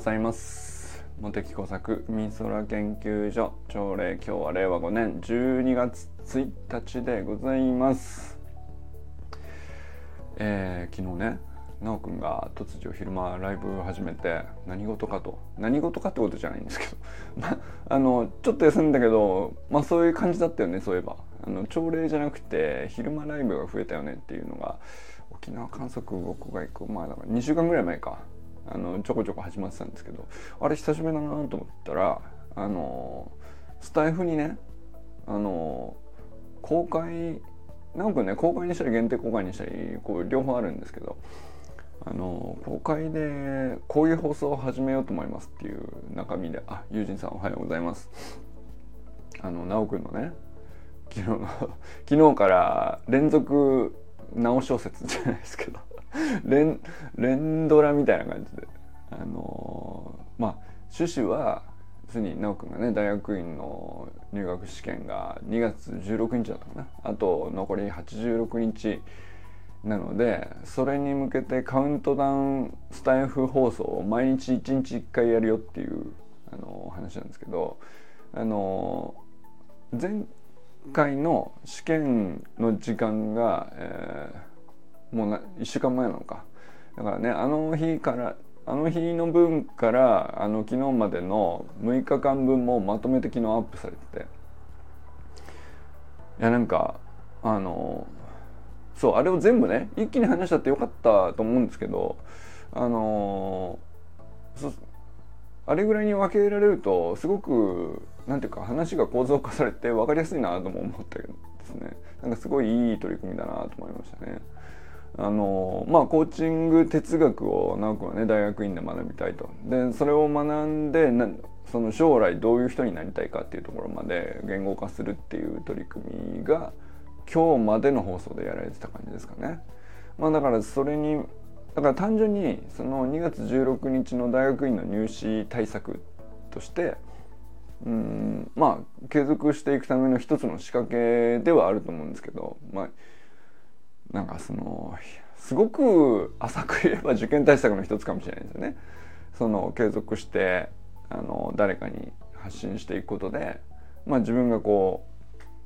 ございます。茂木工作美空研究所朝礼今日は令和5年12月1日でございます。えー、昨日ね奈くんが突如昼間ライブ始めて何事かと。何事かってことじゃないんですけど。まあのちょっと休んだけどまあそういう感じだったよねそういえば。あの朝礼じゃなくて昼間ライブが増えたよねっていうのが沖縄観測僕が行くまあだから2週間ぐらい前か。あのちょこちょこ始まってたんですけどあれ久しぶりだなと思ったらあのスタイフにねあの公開なんね公開にしたり限定公開にしたりこう両方あるんですけどあの公開でこういう放送を始めようと思いますっていう中身であ友人さんおはようございます。あの直くんのね昨日の昨日から連続直小説じゃないですけど連連ドラみたいな感じで。あのー、まあ趣旨は要するに奈くんがね大学院の入学試験が2月16日だったかな。あと残り86日なのでそれに向けてカウントダウンスタイフ放送を毎日1日1回やるよっていうあの話なんですけどあの前回の試験の時間が、えーもうな1週間前なのか。だからねあの日からあの日の分からあの昨日までの6日間分もまとめて昨日アップされてて。いやなんかあのそうあれを全部ね一気に話したってよかったと思うんですけどあのあれぐらいに分けられるとすごくなんていうか話が構造化されて分かりやすいなとも思ったけどですね。なんかすごいいい取り組みだなと思いましたね。あのまあコーチング哲学を直くはね大学院で学びたいとでそれを学んでなその将来どういう人になりたいかっていうところまで言語化するっていう取り組みが今日までの放送でやられてた感じですかね。まあ、だからそれにだから単純にその2月16日の大学院の入試対策としてうんまあ継続していくための一つの仕掛けではあると思うんですけどまあなんかそのすごく浅く言えば受験対策の一つかもしれないですよね。その継続してあの誰かに発信していくことで、まあ、自分がこ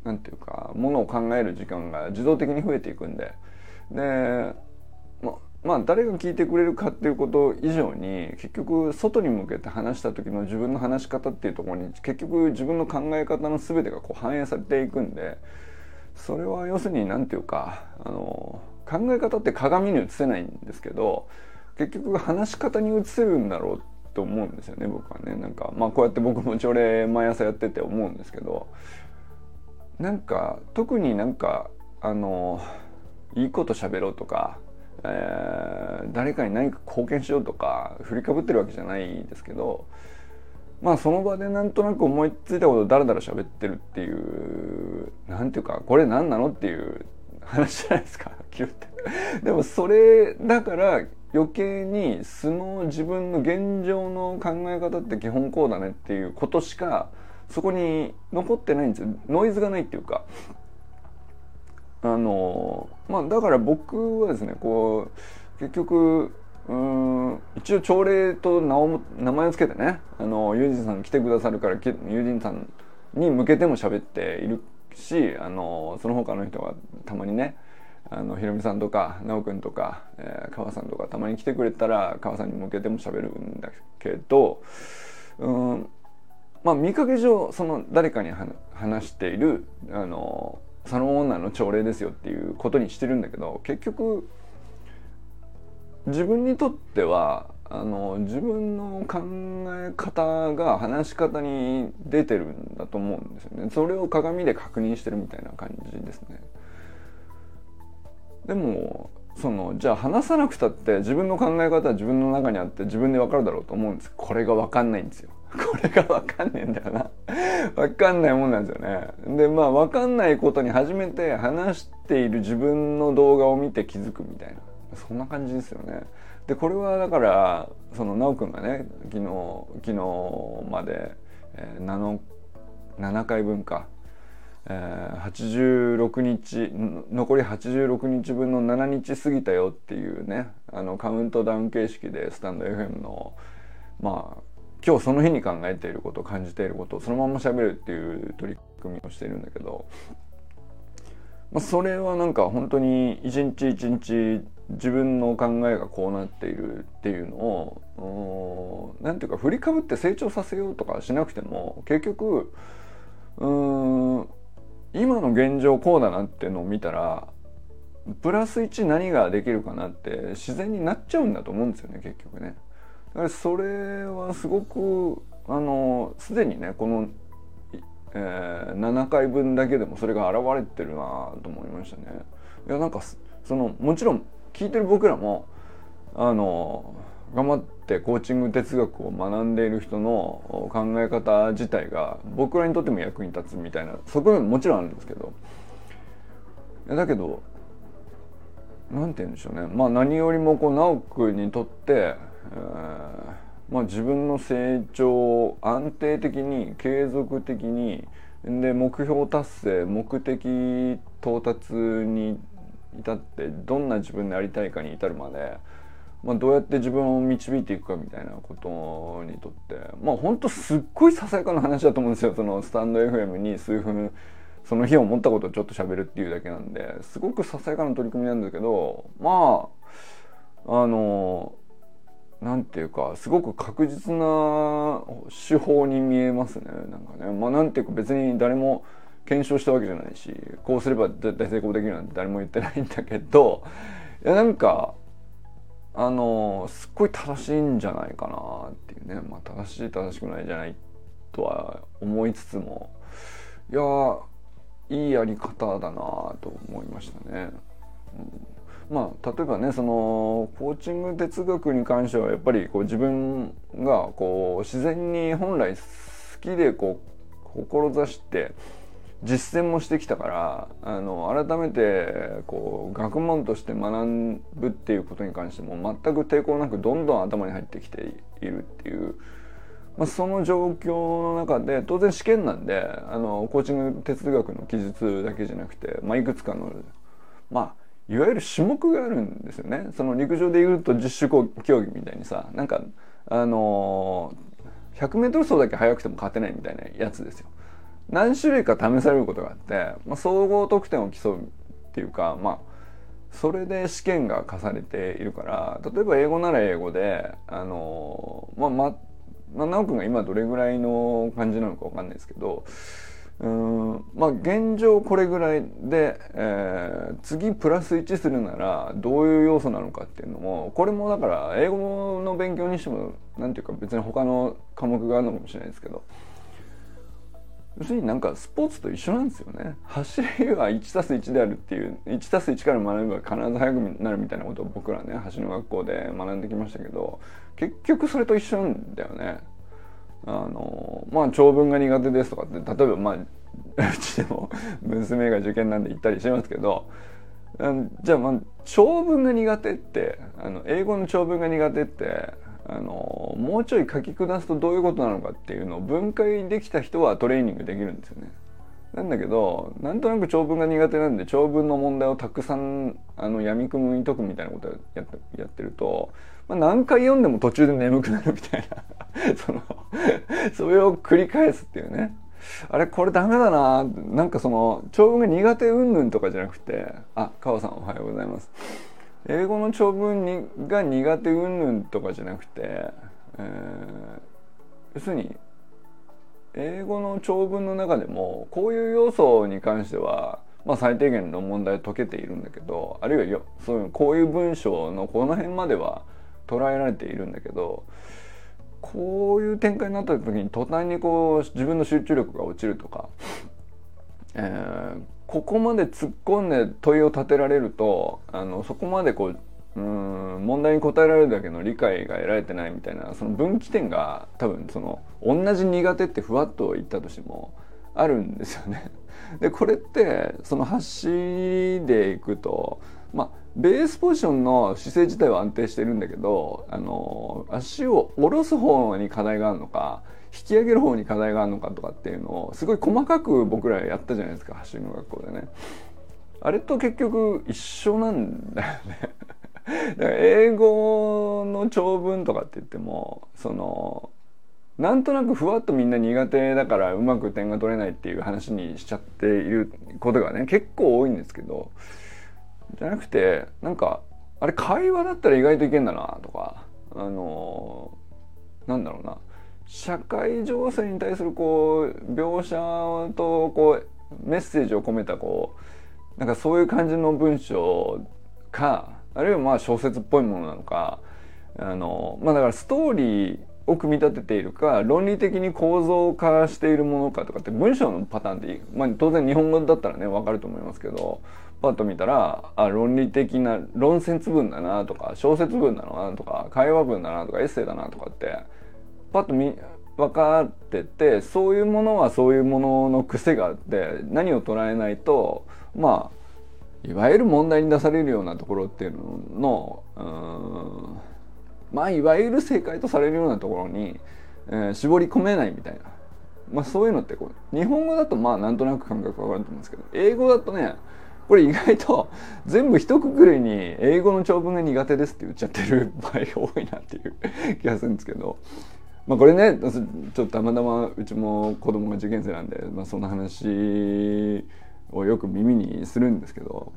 うなんていうかものを考える時間が自動的に増えていくんででままあ誰が聞いてくれるかっていうこと以上に結局外に向けて話した時の自分の話し方っていうところに結局自分の考え方の全てがこう反映されていくんでそれは要するに何て言うかあの考え方って鏡に映せないんですけど結局話し方に映せるんだろうと思うんですよね僕はね。なんかまあこうやって僕も朝礼毎朝やってて思うんですけどなんか特になんかあのいいこと喋ろうとか、えー、誰かに何か貢献しようとか振りかぶってるわけじゃないですけどまあその場でなんとなく思いついたことだらだら喋ってるっていうなんていうかこれ何なのっていう話じゃないですか。って。でもそれだから余計に素の自分の現状の考え方って基本こうだねっていうことしかそこに残ってないんですよ。ノイズがないっていうか。あのまあだから僕はですねこう結局うん。一応朝礼と名を名前を付けてねあのユージさん来てくださるからユージさんに向けても喋っているしあのその他の人がたまにねあのひろみさんとか奈くんとか、えー、川さんとかたまに来てくれたら川さんに向けても喋るんだけどうん。まあ見かけ上その誰かに話しているあのその女の朝礼ですよっていうことにしてるんだけど結局自分にとってはあの自分の考え方が話し方に出てるんだと思うんですよね。それを鏡で確認してるみたいな感じですね。でもそのじゃあ話さなくたって自分の考え方は自分の中にあって自分で分かるだろうと思うんです。これが分かんないんですよ。これが分かんねえんだよな。分かんないもんなんですよね。でまあ分かんないことに初めて話している自分の動画を見て気づくみたいな。そんな感じですよね。でこれはだからその奈くんがね昨日昨日まで、えー、7, 7回分か、えー、86日残り86日分の7日過ぎたよっていうねあのカウントダウン形式でスタンド FM のまあ今日その日に考えていること感じていることをそのまま喋るっていう取り組みをしているんだけど、まあ、それはなんか本当に一日一日自分の考えがこうなっているっていうのを何ていうか振りかぶって成長させようとかしなくても結局うん今の現状こうだなっていうのを見たらプラス1何ができるかなって自然になっちゃうんだと思うんですよね結局ね。だからそれはすごくあのすでにねこの、えー、7回分だけでもそれが現れてるなと思いましたね。いやなんかそのもちろん聞いてる僕らもあの頑張ってコーチング哲学を学んでいる人の考え方自体が僕らにとっても役に立つみたいな側面ももちろんあるんですけどだけど何て言うんでしょうねまあ何よりもこう直君にとって、えー、まあ、自分の成長を安定的に継続的にで目標達成目的到達に至ってどんな自分でありたいかに至るまで、まあ、どうやって自分を導いていくかみたいなことにとってまあ本当すっごいささやかな話だと思うんですよ。そのスタンド FM に数分その日思ったことをちょっと喋るっていうだけなんですごくささやかな取り組みなんだけどまああのなんていうかすごく確実な手法に見えますね。なんかね。まあなんていうか別に誰も検証したわけじゃないしこうすれば絶対成功できるなんて誰も言ってないんだけどいやなんかあのすっごい正しいんじゃないかなっていうね。まあ正しい正しくないじゃないとは思いつつも。いやいいやり方だなと思いましたね。うん。まあ、例えばねそのコーチング哲学に関してはやっぱりこう自分がこう自然に本来好きでこう志して実践もしてきたからあの改めてこう学問として学ぶっていうことに関しても全く抵抗なくどんどん頭に入ってきているっていう、まあ、その状況の中で当然試験なんであのコーチング哲学の記述だけじゃなくて、まあ、いくつかのまあいわゆる種目があるんですよね。その陸上でいうと十種競技みたいにさなんかあの 100m 走だけ速くても勝てないみたいなやつですよ。何種類か試されることがあって、まあ、総合得点を競うっていうかまあそれで試験が課されているから例えば英語なら英語であのまあままあ、直君が今どれぐらいの感じなのか分かんないですけどうんまあ現状これぐらいで、えー、次プラス1するならどういう要素なのかっていうのもこれもだから英語の勉強にしても何ていうか別に他の科目があるのかもしれないですけど要するになんかスポーツと一緒なんですよね走りは 1+1 であるっていう 1+1 から学べば必ず速くなるみたいなことを僕らね走りの学校で学んできましたけど結局それと一緒なんだよね。あのまあ長文が苦手ですとかって例えばまあ うちでも娘が受験なんで言ったりしますけどじゃあまあ長文が苦手ってあの英語の長文が苦手ってあのもうちょい書き下すとどういうことなのかっていうのを分解できた人はトレーニングできるんですよね。なんだけどなんとなく長文が苦手なんで長文の問題をたくさんあの闇雲に解くみたいなことをややってると、まあ、何回読んでも途中で眠くなるみたいな。そのそれを繰り返すっていうね。あれこれダメだな。なんかその長文が苦手云々とかじゃなくて。あ川さんおはようございます。英語の長文にが苦手云々とかじゃなくて、えー、要するに英語の長文の中でもこういう要素に関しては、まあ、最低限の問題解けているんだけどあるいはよそういうこういう文章のこの辺までは捉えられているんだけどこういう展開になった時に途端にこう自分の集中力が落ちるとか、えー、ここまで突っ込んで問いを立てられるとあのそこまでこううん問題に答えられるだけの理解が得られてないみたいなその分岐点が多分その同じ苦手ってふわっと言ったとしてもあるんですよね。でこれってその走りでいくとまあベースポジションの姿勢自体は安定してるんだけどあの足を下ろす方に課題があるのか引き上げる方に課題があるのかとかっていうのをすごい細かく僕らやったじゃないですか走りの学校でね。あれと結局一緒なんだよね だから英語の長文とかって言ってもそのなんとなくふわっとみんな苦手だからうまく点が取れないっていう話にしちゃっていることがね結構多いんですけどじゃなくてなんかあれ会話だったら意外といけんだなとかあのなんだろうな。社会情勢に対するこう描写とこうメッセージを込めたこうなんかそういう感じの文章かあるいはまあ小説っぽいものなのかあのまあだからストーリーを組み立てているか論理的に構造化しているものかとかって文章のパターンで、まあ、当然日本語だったらね分かると思いますけどパッと見たらあ論理的な論説文だなとか小説文だなとか会話文だなとかエッセイだなとかってパッと見分かっててそういうものはそういうものの癖があって何を捉えないとまあいわゆる問題に出されるようなところっていうののまあいわゆる正解とされるようなところに、えー、絞り込めないみたいな、まあ、そういうのってこう日本語だとまあなんとなく感覚わかると思うんですけど英語だとねこれ意外と全部一括りに英語の長文が苦手ですって言っちゃってる 場合が多いなっていう気がするんですけど。まあこれねちょっとたまたまうちも子供が受験生なんで、まあ、そんな話をよく耳にするんですけど。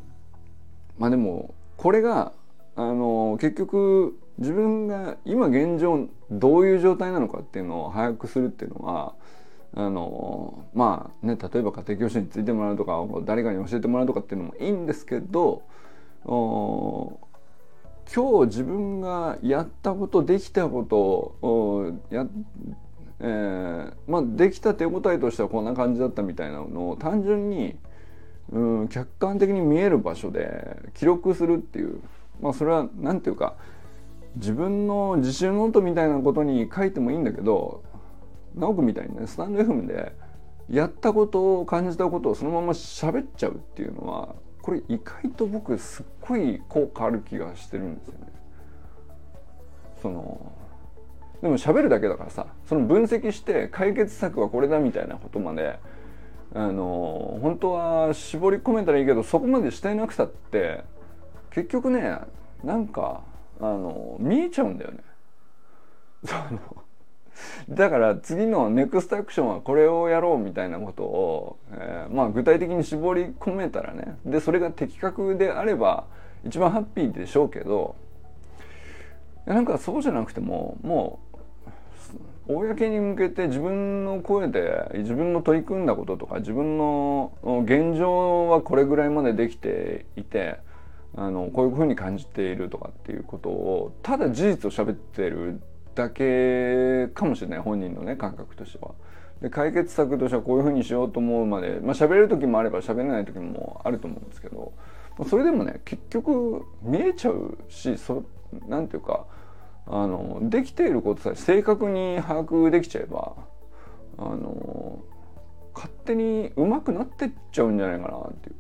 まあでもこれがあの結局自分が今現状どういう状態なのかっていうのを把握するっていうのはあのまあね例えば家庭教師についてもらうとか誰かに教えてもらうとかっていうのもいいんですけど今日自分がやったことできたことをや、えー、まあできた手応えとしてはこんな感じだったみたいなのを単純に、うん、客観的に見える場所で記録するっていうまあそれは何て言うか自分の自信ノートみたいなことに書いてもいいんだけど直くみたいにねスタンド FM でやったことを感じたことをそのまま喋っちゃうっていうのはこれ意外と僕すっごい効果ある気がしてるんですよね。そのでも喋るだけだからさその分析して解決策はこれだみたいなことまであの本当は絞り込めたらいいけどそこまでしてなくたって結局ねなんかあの見えちゃうんだよね。そのだから次のネクストアクションはこれをやろうみたいなことを、えー、まあ具体的に絞り込めたらねでそれが的確であれば一番ハッピーでしょうけどなんかそうじゃなくてももう公に向けて自分の声で自分の取り組んだこととか自分の現状はこれぐらいまでできていてあのこういうふうに感じているとかっていうことをただ事実を喋ってるだけかもしれない本人のね感覚としては。で解決策としてはこういうふうにしようと思うまでまあ喋れる時もあれば喋れない時もあると思うんですけどそれでもね結局見えちゃうしそなんていうかあのできていることさえ正確に把握できちゃえばあの勝手に上手くなってっちゃうんじゃないかなっていう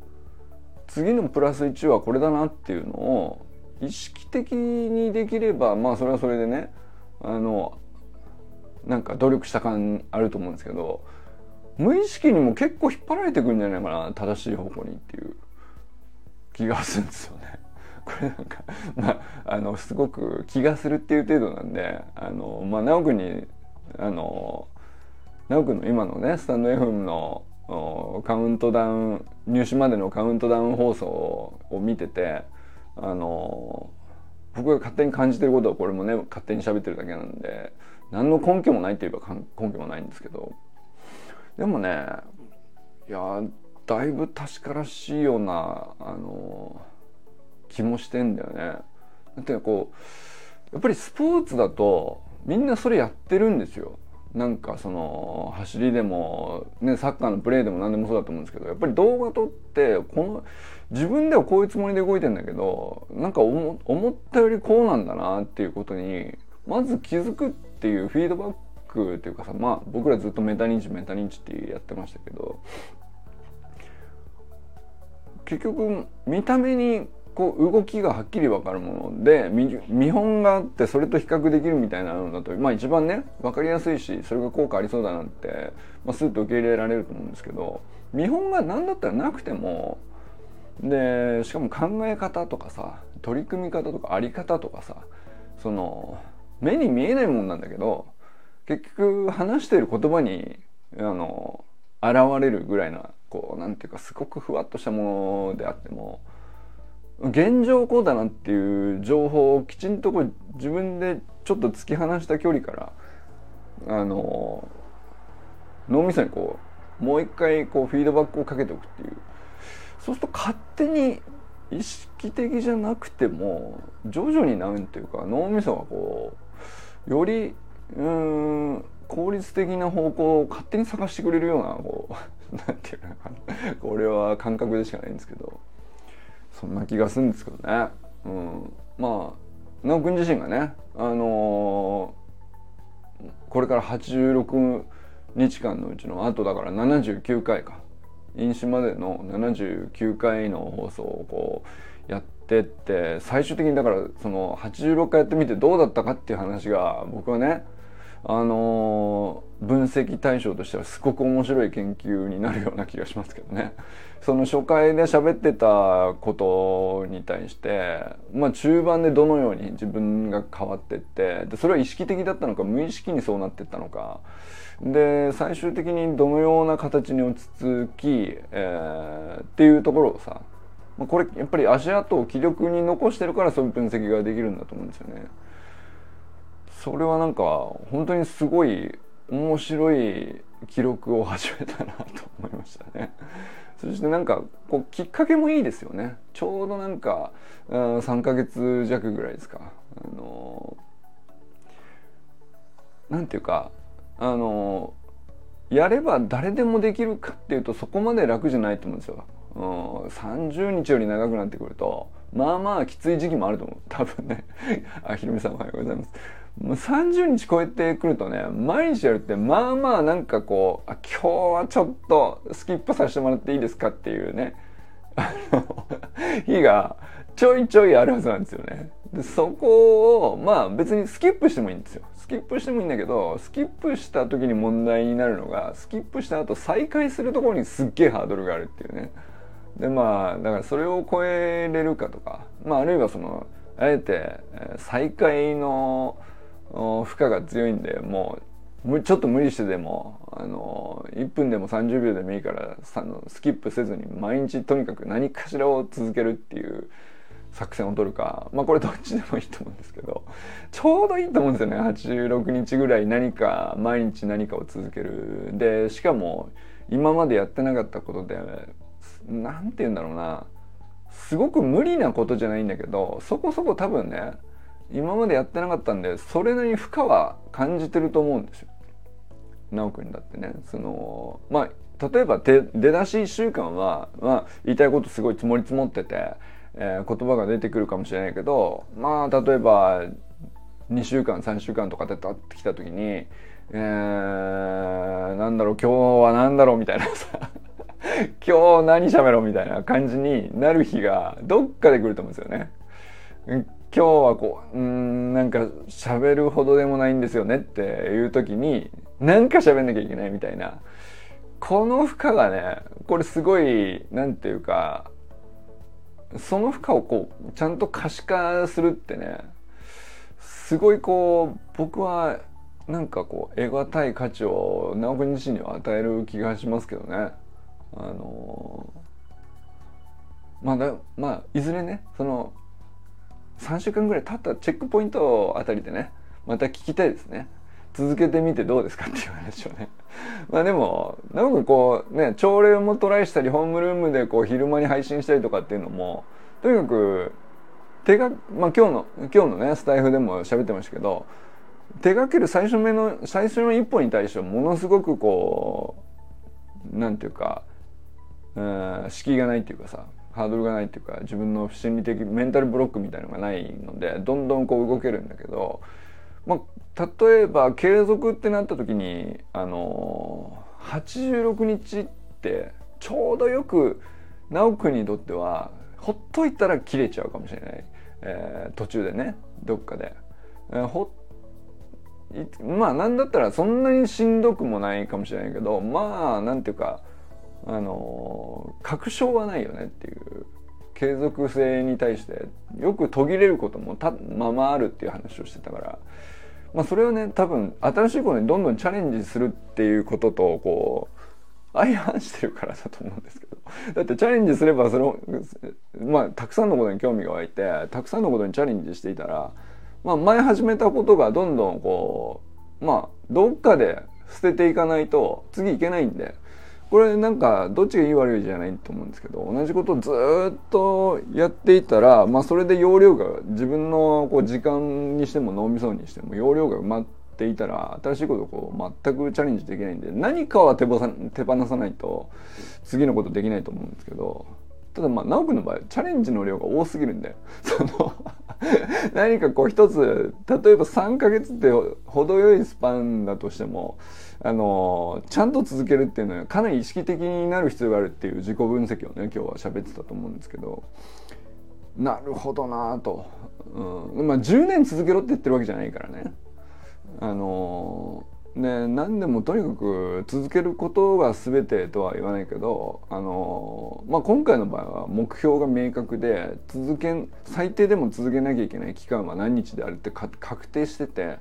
次のプラス1はこれだなっていうのを意識的にできればまあそれはそれでねあのなんか努力した感あると思うんですけど無意識にも結構引っ張られてくるんじゃないかな正しい方向にっていう気がするんですよね。これなんかまああのすごく気がするっていう程度なんであのまあ直くにあの直くんの今のねスタンド FM のカウントダウン入試までのカウントダウン放送を見ててあの僕が勝手に感じてることはこれもね勝手に喋ってるだけなんで何の根拠もないって言えば根拠もないんですけどでもねいやだいぶ確からしいようなあの気もしてんだよね。だってこうやっぱりスポーツだとみんなそれやってるんですよ。なんかその走りでも、ね、サッカーのプレーでも何でもそうだと思うんですけどやっぱり動画撮ってこの自分ではこういうつもりで動いてんだけどなんか思ったよりこうなんだなっていうことにまず気づくっていうフィードバックっていうかさまあ僕らずっとメタ認知メタ認知ってやってましたけど結局見た目にこう動きがはっきり分かるもので見本があってそれと比較できるみたいなのだとまあ一番ね分かりやすいしそれが効果ありそうだなって、まあ、スッと受け入れられると思うんですけど見本が何だったらなくてもでしかも考え方とかさ取り組み方とかあり方とかさその目に見えないもんなんだけど結局話している言葉にあの現れるぐらいなこうなんていうかすごくふわっとしたものであっても現状こうだなっていう情報をきちんとこう自分でちょっと突き放した距離からあの脳みそにこうもう一回こうフィードバックをかけておくっていう。そうすると勝手に意識的じゃなくても徐々になんていうか脳みそがこうよりうん効率的な方向を勝手に探してくれるようなこう なんていうのかな。これは感覚でしかないんですけど。そんな気がするんですけどね。うん、まあ直君自身がねあのー、これから86日間のうちのあとだから79回か飲酒までの79回の放送をこうやってって最終的にだからその86回やってみてどうだったかっていう話が僕はねあの、分析対象としてはすごく面白い研究になるような気がしますけどね。その初回で喋ってたことに対して、まあ、中盤でどのように自分が変わってってでそれは意識的だったのか無意識にそうなってったのかで最終的にどのような形に落ち着き、えー、っていうところをさこれやっぱり足跡を気力に残してるからそういう分析ができるんだと思うんですよね。それはなんか本当にすごい面白い記録を始めたなと思いましたね。そしてなんかこうきっかけもいいですよね。ちょうどなんか、うん、3ヶ月弱ぐらいですか。あのなんていうかあのやれば誰でもできるかっていうとそこまで楽じゃないと思うんですよ。うん、30日より長くなってくるとまあまあきつい時期もあると思う多分ね あひろみさんおはようございます30日超えてくるとね毎日やるってまあまあなんかこう今日はちょっとスキップさせてもらっていいですかっていうねあの日がちょいちょいあるはずなんですよね。でそこをまあ別にスキップしてもいいんですよ。スキップしてもいいんだけどスキップした時に問題になるのがスキップした後再開するところにすっげえハードルがあるっていうね。でまあだからそれを超えれるかとかまああるいはそのあえて再開の負荷が強いんでもうちょっと無理してでもあの1分でも30秒でもいいからスキップせずに毎日とにかく何かしらを続けるっていう作戦を取るか。まあこれどっちでもいいと思うんですけど。ちょうどいいと思うんですよね。86日ぐらい何か毎日何かを続けるでしか。も今までやってなかったことで何て言うんだろうな。すごく無理なことじゃないんだけどそこそこ多分ね今までやってなかったんでそれなりに負荷は感じてると思うんですよ。直くんだってねそのまあ例えば出だし1週間は、まあ、言いたいことすごい積もり積もってて、えー、言葉が出てくるかもしれないけどまあ例えば2週間3週間とかで経ってきた時に、えー、なんだろう今日は何だろうみたいなさ 今日何喋ろうみたいな感じになる日がどっかで来ると思うんですよね。今日はこううんなんか喋るほどでもないんですよねっていう時になんか喋んなきゃいけないみたいなこの負荷がねこれすごい何て言うかその負荷をこうちゃんと可視化するってねすごいこう僕はなんかこう得難い価値を直君自身には与える気がしますけどね。あのまあだまあいずれねその3週間ぐらい経ったチェックポイントあたりでねまた聞きたいですね。続けてみてどうですかっていう話をね。まあでもなんかこうね朝礼もトライしたりホームルームでこう昼間に配信したりとかっていうのもとにかく手がまあ今日の今日のねスタイフでも喋ってましたけど手がける最初目の最初の一歩に対してはものすごくこうなんていうか、うん、敷居がないっていうかさハードルがないっていうか自分の心理的メンタルブロックみたいのがないのでどんどんこう動けるんだけど、まあ、例えば継続ってなった時にあの86日ってちょうどよく直くんにとってはほっといたら切れちゃうかもしれない、えー、途中でねどっかで。えー、ほまあなんだったらそんなにしんどくもないかもしれないけどまあなんていうかあの確証はないよねっていう。継続性に対してよく途切れることもたままあるっていう話をしてたから、まあ、それはね多分新しいことにどんどんチャレンジするっていうこととこう相反してるからだと思うんですけど。だってチャレンジすればそのまあたくさんのことに興味が湧いてたくさんのことにチャレンジしていたら、まあ、前始めたことがどんどんこうまあどっかで捨てていかないと次いけないんでこれなんかどっちがいい悪いじゃないと思うんですけど同じことをずっとやっていたら、まあ、それで容量が自分のこう時間にしても脳みそにしても容量が埋まっていたら新しいことをこう全くチャレンジできないんで何かは手放さないと次のことできないと思うんですけどただまあ直くんの場合チャレンジの量が多すぎるんで その何かこう一つ例えば3ヶ月って程よいスパンだとしてもあのちゃんと続けるっていうのはかなり意識的になる必要があるっていう自己分析をね今日は喋ってたと思うんですけど。なるほどなと、うん、まあ10年続けろって言ってるわけじゃないからね。あのね何でもとにかく続けることが全てとは言わないけどあの、まあ、今回の場合は目標が明確で続け最低でも続けなきゃいけない期間は何日であるって確定してて。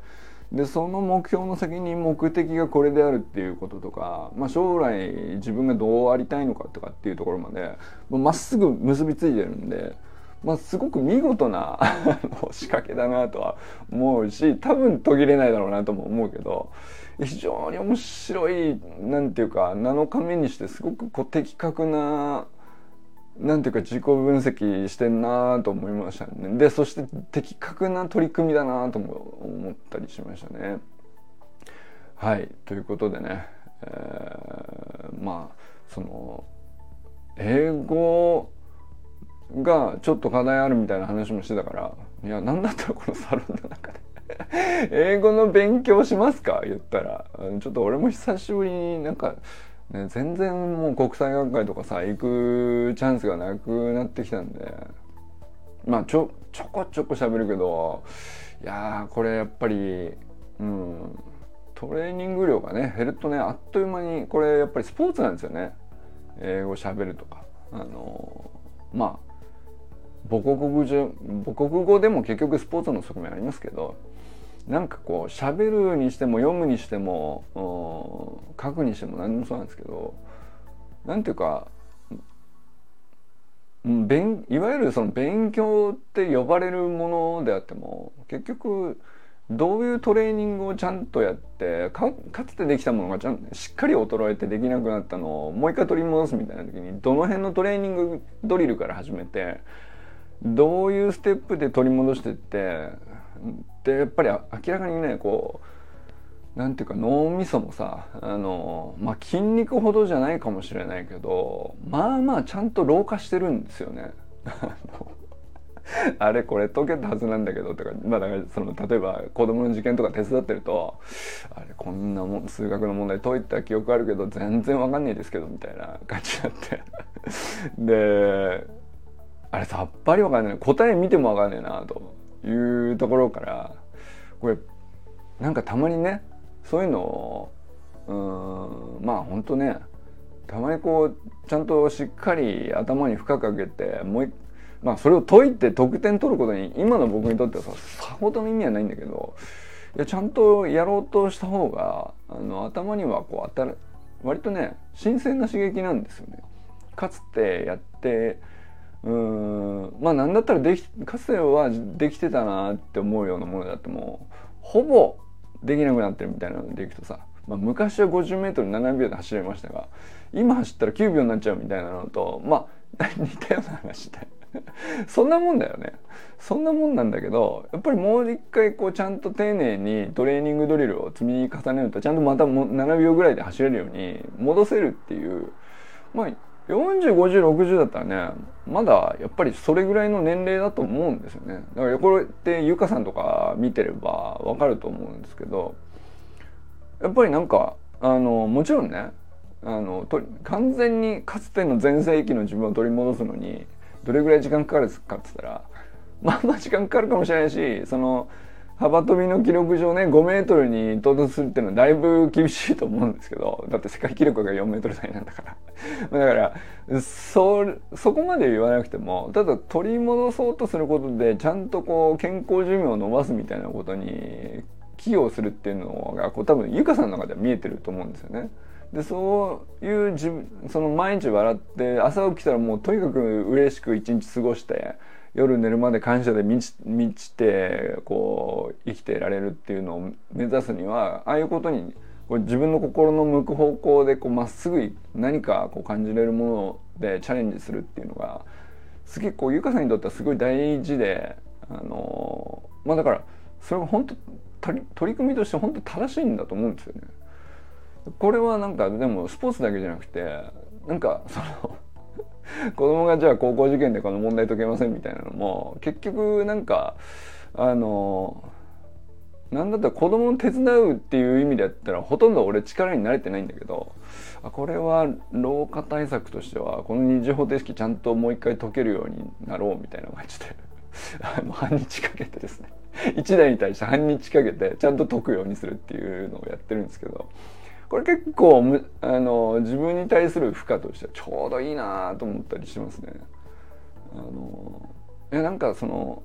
でその目標の先に目的がこれであるっていうこととか、まあ、将来自分がどうありたいのかとかっていうところまでまっすぐ結びついてるんで、まあ、すごく見事な 仕掛けだなとは思うし多分途切れないだろうなとも思うけど非常に面白いなんていうか7日目にしてすごくこう的確ななんていうか自己分析してんなと思いましたね。でそして的確な取り組みだなとも思ったりしましたね。はい。ということでね、えー、まあその英語がちょっと課題あるみたいな話もしてたからいや何だったらこのサロンの中で英語の勉強しますか？言ったら。ちょっと俺も久しぶりになんかね、全然もう国際学会とかさ行くチャンスがなくなってきたんで。まあちょちょこちょこ喋るけどいやこれやっぱりうんトレーニング量がね減るとねあっという間にこれやっぱりスポーツなんですよね。英語喋るとか。あのまあ母国語母国語でも結局スポーツの側面ありますけど。なんかこう喋るにしても読むにしても書くにしても何でもそうなんですけどなんていうか勉いわゆるその勉強って呼ばれるものであっても結局どういうトレーニングをちゃんとやってかつてできたものがちゃんしっかり衰えてできなくなったのをもう一回取り戻すみたいな時にどの辺のトレーニングドリルから始めてどういうステップで取り戻してってでやっぱり明らかにねこうなんていうか脳みそもさあのまあ筋肉ほどじゃないかもしれないけどまあまあちゃんと老化してるんですよね。あれこれ解けたはずなんだけどとか,、まあ、だからその例えば子供の受験とか手伝ってるとあれこんなもん数学の問題解いた記憶あるけど全然わかんないですけどみたいな感じになって。であれさっぱりわかんない。答え見てもわかんないなと。いうところからこれなんかたまにねそういうのをうんまあほんとねたまにこうちゃんとしっかり頭に負荷かけてもうまあそれを解いて得点取ることに今の僕にとってはささほどの意味はないんだけどいやちゃんとやろうとした方があの頭にはこう当たる割とね新鮮な刺激なんですよね。かつてやってうん。まあ何だったらできかつてはできてたなって思うようなものだってもほぼできなくなってるみたいなのでいくとさ、まあ、昔は 50m7 秒で走れましたが今走ったら9秒になっちゃうみたいなのとまあ 似たような話で。そんなもんだよね。そんなもんなんだけどやっぱりもう一回こうちゃんと丁寧にトレーニングドリルを積み重ねるとちゃんとまたも7秒ぐらいで走れるように戻せるっていうまあ405060だったらねまだやっぱりそれぐらいの年齢だと思うんですよね。だからこれってゆかさんとか見てればわかると思うんですけどやっぱりなんかあのもちろんねあのと完全にかつての全盛期の自分を取り戻すのにどれぐらい時間かかるかっつったらまあまあ時間かかるかもしれないしその幅跳びの記録上ね5メートルに到達するっていうのはだいぶ厳しいと思うんですけどだって世界記録が4メートル台なんだから だからそそこまで言わなくてもただ取り戻そうとすることでちゃんとこう健康寿命を伸ばすみたいなことに寄与するっていうのがこう多分ゆかさんの中では見えてると思うんですよね。でそういう自分その毎日笑って朝起きたらもうとにかく嬉しく一日過ごして夜寝るまで感謝で満ちてこう生きていられるっていうのを目指すにはああいうことにこう自分の心の向く方向でまっすぐ何かこう感じれるものでチャレンジするっていうのがすげえこうゆかさんにとってはすごい大事であのまあだからそれが本当取り組みとして本当正しいんだと思うんですよね。これはなんかでもスポーツだけじゃなくてなんかその 子供がじゃあ高校受験でこの問題解けませんみたいなのも結局なんかあのなんだったら子供を手伝うっていう意味でやったらほとんど俺力に慣れてないんだけどこれは老化対策としてはこの二次方程式ちゃんともう一回解けるようになろうみたいな感じで 半日かけてですね。1台に対して半日かけてちゃんと解くようにするっていうのをやってるんですけど。これ結構むあの自分に対する負荷としてはちょうどいいなと思ったりしますね。あのいやなんかその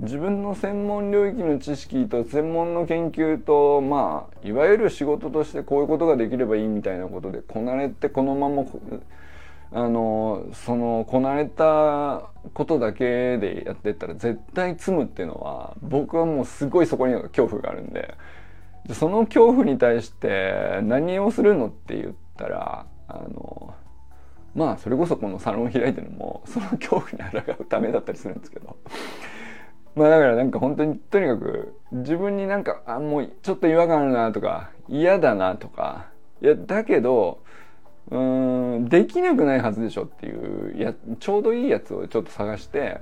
自分の専門領域の知識と専門の研究とまあいわゆる仕事としてこういうことができればいいみたいなことでこなれてこのままあのそのこなれたことだけでやってったら絶対積むっていうのは僕はもうすごいそこに恐怖があるんでその恐怖に対して何をするのって言ったらあのまあそれこそこのサロンを開いてるのもその恐怖に抗うためだったりするんですけど。まあだからなんか本当にとにかく自分になんかあもうちょっと違和感あるなとか嫌だなとかいやだけどうんできなくないはずでしょっていうやちょうどいいやつをちょっと探して、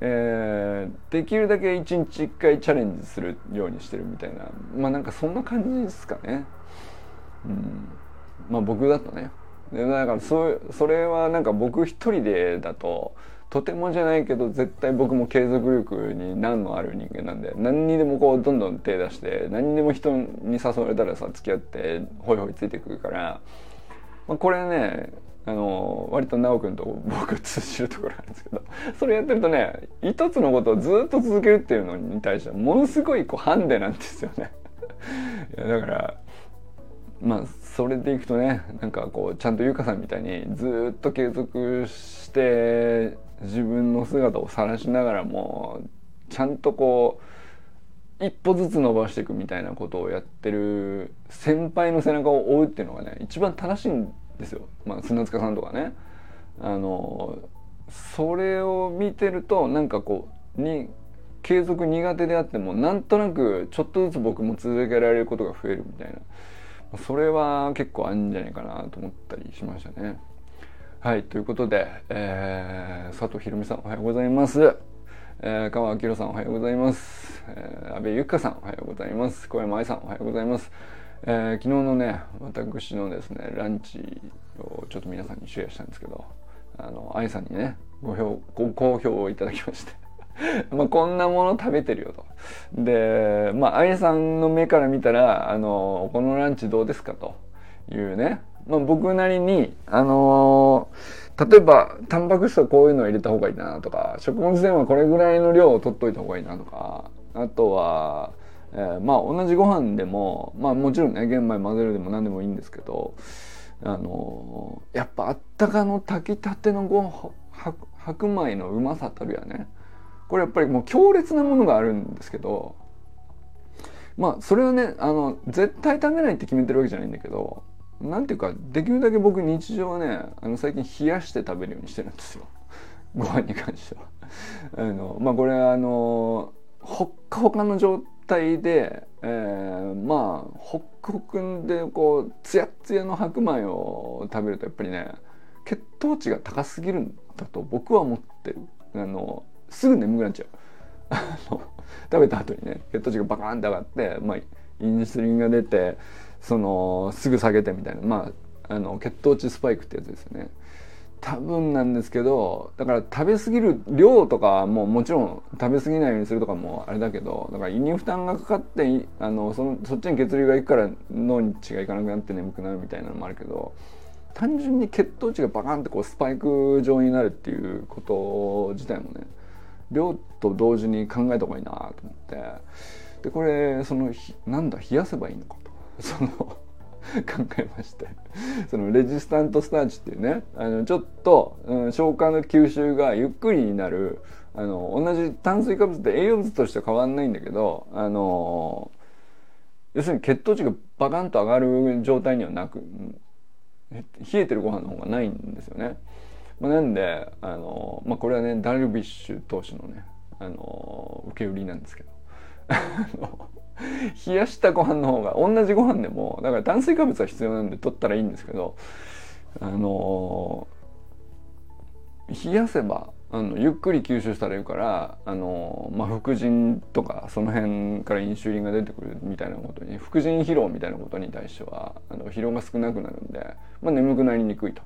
えー、できるだけ一日一回チャレンジするようにしてるみたいなまあなんかそんな感じですかね。うん、まあ僕だとね。だからそそれはなんか僕一人でだととてもじゃないけど絶対僕も継続力に難のある人間なんで何にでもこうどんどん手出して何にでも人に誘われたらさ付き合ってホイホイついてくるから。まあ、これねあの割と奈くんと僕通じるところなんですけど それやってるとね一つのことをずっと続けるっていうのに対してはものすごいこうハンデなんですよね。いやだからまあそれでいくとねなんかこうちゃんと優香さんみたいにずっと継続して自分の姿を晒しながらもちゃんとこう一歩ずつ伸ばしていくみたいなことをやってる先輩の背中を追うっていうのがね一番正しいんですよ、まあ、砂塚さんとかね。あのそれを見てるとなんかこうに継続苦手であってもなんとなくちょっとずつ僕も続けられることが増えるみたいなそれは結構あるんじゃないかなと思ったりしましたね。はいということで、えー、佐藤ひろみさんおはようございます。えー、川明さんおはようございます。えー、安倍ゆかさんおはようございます。小山愛さんおはようございます。えー、昨日のね私のですねランチをちょっと皆さんにシェアしたんですけどあの愛さんにねご評ご好評をいただきまして まあこんなもの食べてるよと。でまあ愛さんの目から見たらあのこのランチどうですかというね、まあ、僕なりにあのー、例えばタンパク質はこういうのを入れた方がいいなとか食物繊維はこれぐらいの量を取っといた方がいいなとかあとはえー、まあ同じご飯でもまあもちろんね玄米混ぜるでも何でもいいんですけどあのー、やっぱあったかの炊きたてのご白米のうまさたるやね。これやっぱりもう強烈なものがあるんですけどまあそれはねあの絶対食べないって決めてるわけじゃないんだけどなんていうかできるだけ僕日常はねあの最近冷やして食べるようにしてるんですよ。ご飯に関しては。あのまあこれあのほっかほかの状態で、えー、まあホックホクでこうツヤツヤの白米を食べるとやっぱりね血糖値が高すぎるんだと僕は思ってる。あのすぐ眠くなっちゃう。食べた後にね血糖値がバカーンって上がって、まあ、インスリンが出てそのすぐ下げてみたいな。まああの血糖値スパイクってやつですね。多分なんですけどだから食べ過ぎる量とかももちろん食べ過ぎないようにするとかもあれだけどだから胃に負担がかかってあのそのそっちに血流がいくから脳に血がいかなくなって眠くなるみたいなのもあるけど単純に血糖値がバカンってこうスパイク状になるっていうこと自体もね量と同時に考えた方がいいなと思って。でこれそのなんだ冷やせばいいのかと。その考えましてそのレジスタントスターチっていうねあのちょっと、うん、消化の吸収がゆっくりになるあの同じ炭水化物って栄養物としては変わんないんだけどあの要するに血糖値がバカンと上がる状態にはなく冷えてるご飯の方がないんですよね。まあ、なんであの、まあ、これはねダルビッシュ投手のねあの受け売りなんですけど 冷やしたご飯の方が同じご飯でもだから炭水化物は必要なんで取ったらいいんですけどあの冷やせばあのゆっくり吸収されるからあの、まあ、副腎とかその辺からインシュリンが出てくるみたいなことに副腎疲労みたいなことに対してはあの疲労が少なくなるんで、まあ、眠くなりにくいと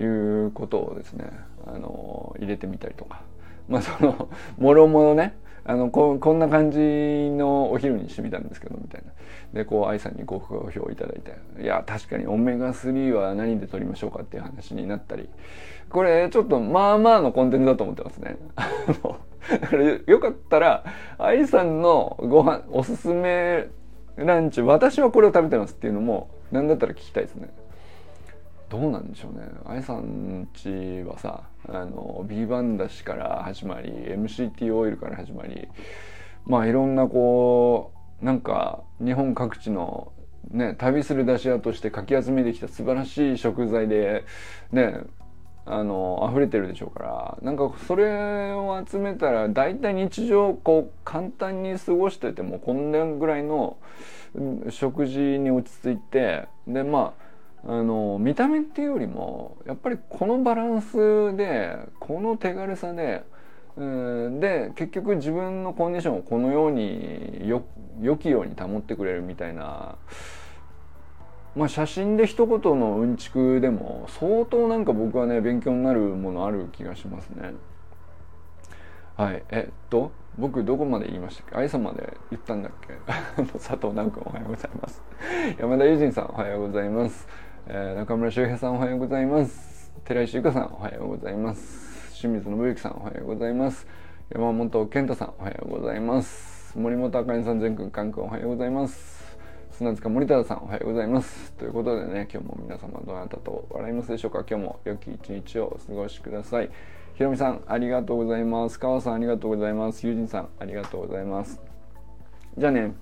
いうことをですねあの入れてみたりとか。まあそのもろもろねあのここんな感じのお昼にしてみたんですけどみたいな。でこう愛さんにご好評いただいていや確かにオメガ3は何で取りましょうかっていう話になったり。これちょっとまあまあのコンテンツだと思ってますね。だからよかったら愛さんのご飯おすすめランチ私はこれを食べてますっていうのも何だったら聞きたいですね。どうなんでしょうね。愛さんちはさあのビーバンダシから始まり MCT オイルから始まりまあいろんなこうなんか日本各地のね旅する出し屋としてかき集めてきた素晴らしい食材でねあの溢れてるでしょうからなんかそれを集めたら大体日常こう簡単に過ごしててもこんなぐらいの食事に落ち着いてでまああの見た目っていうよりもやっぱりこのバランスでこの手軽さでで結局自分のコンディションをこのようによ良きように保ってくれるみたいなまあ写真で一言のうんちくでも相当なんか僕はね勉強になるものある気がしますね。はいえっと僕どこまで言いましたっけ？愛さまで言ったんだっけ？佐藤直君おはようございます。山田友人さんおはようございます。えー、中村修平さんおはようございます。寺石由香さんおはようございます。清水信之さんおはようございます。山本健太さんおはようございます。森本あかりさん全くんかんくんおはようございます。砂塚森田さんおはようございます。ということでね今日も皆様どなたと笑いますでしょうか。今日も良き一日をお過ごしください。ひろみさんありがとうございます。川さんありがとうございます。友人さんありがとうございます。じゃあね